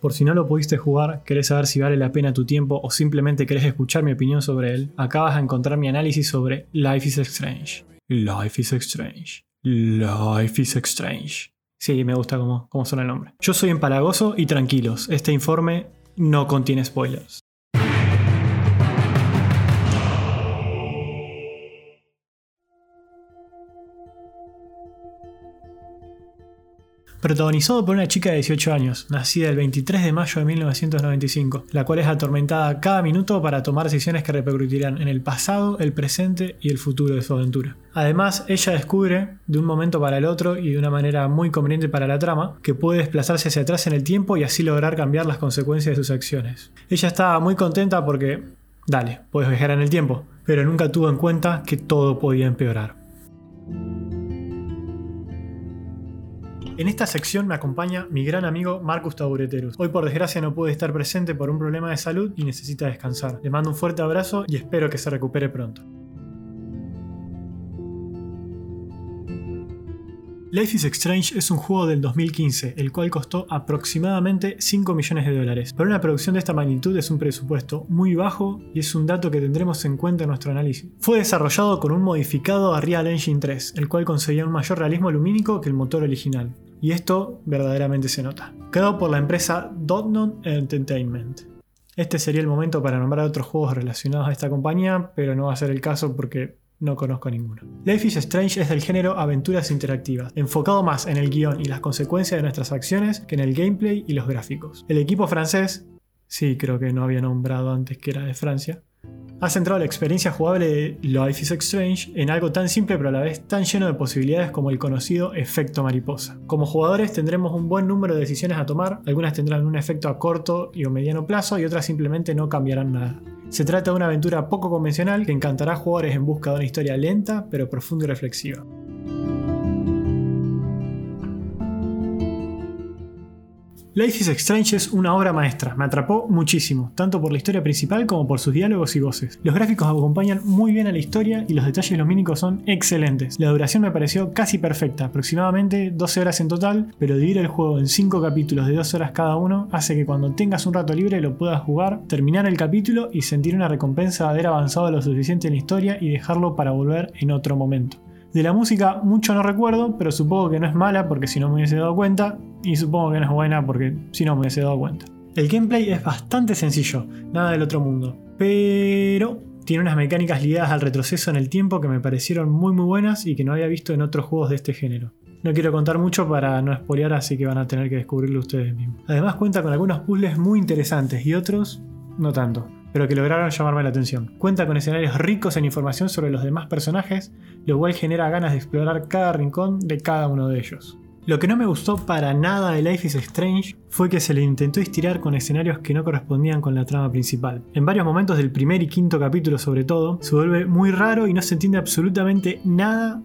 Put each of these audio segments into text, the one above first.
Por si no lo pudiste jugar, querés saber si vale la pena tu tiempo o simplemente querés escuchar mi opinión sobre él, acá vas a encontrar mi análisis sobre Life is Strange. Life is Strange. Life is Strange. Sí, me gusta cómo, cómo suena el nombre. Yo soy empalagoso y tranquilos, este informe no contiene spoilers. Protagonizado por una chica de 18 años, nacida el 23 de mayo de 1995, la cual es atormentada cada minuto para tomar decisiones que repercutirán en el pasado, el presente y el futuro de su aventura. Además, ella descubre, de un momento para el otro y de una manera muy conveniente para la trama, que puede desplazarse hacia atrás en el tiempo y así lograr cambiar las consecuencias de sus acciones. Ella estaba muy contenta porque, dale, puedes viajar en el tiempo, pero nunca tuvo en cuenta que todo podía empeorar. En esta sección me acompaña mi gran amigo Marcus Taureterus. Hoy por desgracia no puede estar presente por un problema de salud y necesita descansar. Le mando un fuerte abrazo y espero que se recupere pronto. Life is Strange es un juego del 2015, el cual costó aproximadamente 5 millones de dólares. Para una producción de esta magnitud es un presupuesto muy bajo y es un dato que tendremos en cuenta en nuestro análisis. Fue desarrollado con un modificado Unreal Engine 3, el cual conseguía un mayor realismo lumínico que el motor original. Y esto verdaderamente se nota. Creado por la empresa Dotnon Entertainment. Este sería el momento para nombrar otros juegos relacionados a esta compañía, pero no va a ser el caso porque no conozco ninguno. Life is Strange es del género aventuras interactivas, enfocado más en el guion y las consecuencias de nuestras acciones que en el gameplay y los gráficos. El equipo francés, sí creo que no había nombrado antes que era de Francia, ha centrado la experiencia jugable de Life is Strange en algo tan simple pero a la vez tan lleno de posibilidades como el conocido efecto mariposa. Como jugadores tendremos un buen número de decisiones a tomar, algunas tendrán un efecto a corto y o mediano plazo y otras simplemente no cambiarán nada. Se trata de una aventura poco convencional que encantará a jugadores en busca de una historia lenta pero profunda y reflexiva. Life is Strange es una obra maestra, me atrapó muchísimo, tanto por la historia principal como por sus diálogos y voces. Los gráficos acompañan muy bien a la historia y los detalles lumínicos son excelentes. La duración me pareció casi perfecta, aproximadamente 12 horas en total, pero dividir el juego en 5 capítulos de 2 horas cada uno hace que cuando tengas un rato libre lo puedas jugar, terminar el capítulo y sentir una recompensa de haber avanzado lo suficiente en la historia y dejarlo para volver en otro momento. De la música mucho no recuerdo, pero supongo que no es mala porque si no me hubiese dado cuenta, y supongo que no es buena porque si no me hubiese dado cuenta. El gameplay es bastante sencillo, nada del otro mundo, pero tiene unas mecánicas ligadas al retroceso en el tiempo que me parecieron muy muy buenas y que no había visto en otros juegos de este género. No quiero contar mucho para no spoilear, así que van a tener que descubrirlo ustedes mismos. Además cuenta con algunos puzzles muy interesantes y otros no tanto pero que lograron llamarme la atención. Cuenta con escenarios ricos en información sobre los demás personajes, lo cual genera ganas de explorar cada rincón de cada uno de ellos. Lo que no me gustó para nada de Life is Strange fue que se le intentó estirar con escenarios que no correspondían con la trama principal. En varios momentos del primer y quinto capítulo sobre todo, se vuelve muy raro y no se entiende absolutamente nada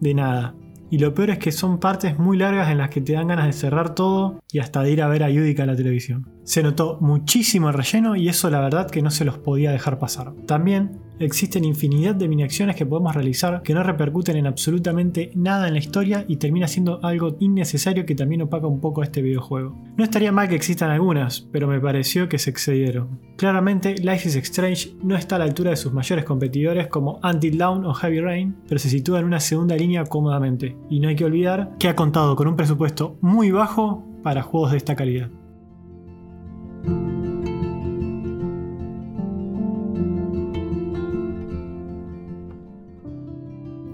de nada. Y lo peor es que son partes muy largas en las que te dan ganas de cerrar todo y hasta de ir a ver a Yudica en la televisión. Se notó muchísimo el relleno y eso la verdad que no se los podía dejar pasar. También existen infinidad de mini acciones que podemos realizar que no repercuten en absolutamente nada en la historia y termina siendo algo innecesario que también opaca un poco este videojuego. No estaría mal que existan algunas, pero me pareció que se excedieron. Claramente, Life is Strange no está a la altura de sus mayores competidores como Until Dawn o Heavy Rain, pero se sitúa en una segunda línea cómodamente. Y no hay que olvidar que ha contado con un presupuesto muy bajo para juegos de esta calidad.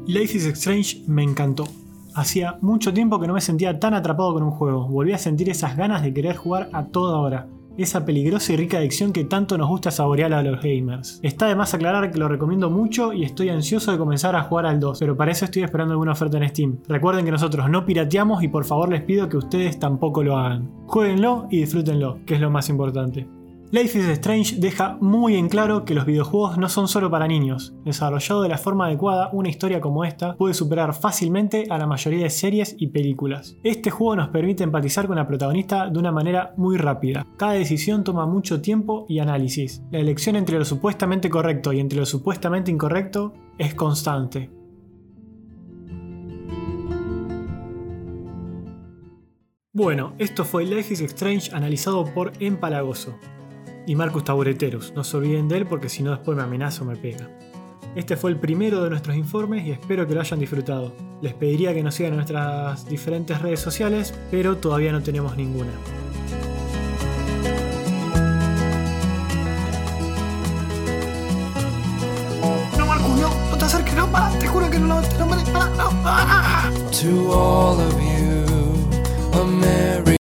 Life Strange me encantó. Hacía mucho tiempo que no me sentía tan atrapado con un juego. Volví a sentir esas ganas de querer jugar a toda hora. Esa peligrosa y rica adicción que tanto nos gusta saborear a los gamers. Está de más aclarar que lo recomiendo mucho y estoy ansioso de comenzar a jugar al 2, pero para eso estoy esperando alguna oferta en Steam. Recuerden que nosotros no pirateamos y por favor les pido que ustedes tampoco lo hagan. Jueguenlo y disfrútenlo, que es lo más importante. Life is Strange deja muy en claro que los videojuegos no son solo para niños. Desarrollado de la forma adecuada, una historia como esta puede superar fácilmente a la mayoría de series y películas. Este juego nos permite empatizar con la protagonista de una manera muy rápida. Cada decisión toma mucho tiempo y análisis. La elección entre lo supuestamente correcto y entre lo supuestamente incorrecto es constante. Bueno, esto fue Life is Strange analizado por Empalagoso y Marcus Tabureterus. No se olviden de él porque si no después me amenaza o me pega. Este fue el primero de nuestros informes y espero que lo hayan disfrutado. Les pediría que nos sigan en nuestras diferentes redes sociales, pero todavía no tenemos ninguna. No, Marcus, no, no te acerques, no, para, te juro que no, no, no, para, no, para. To all of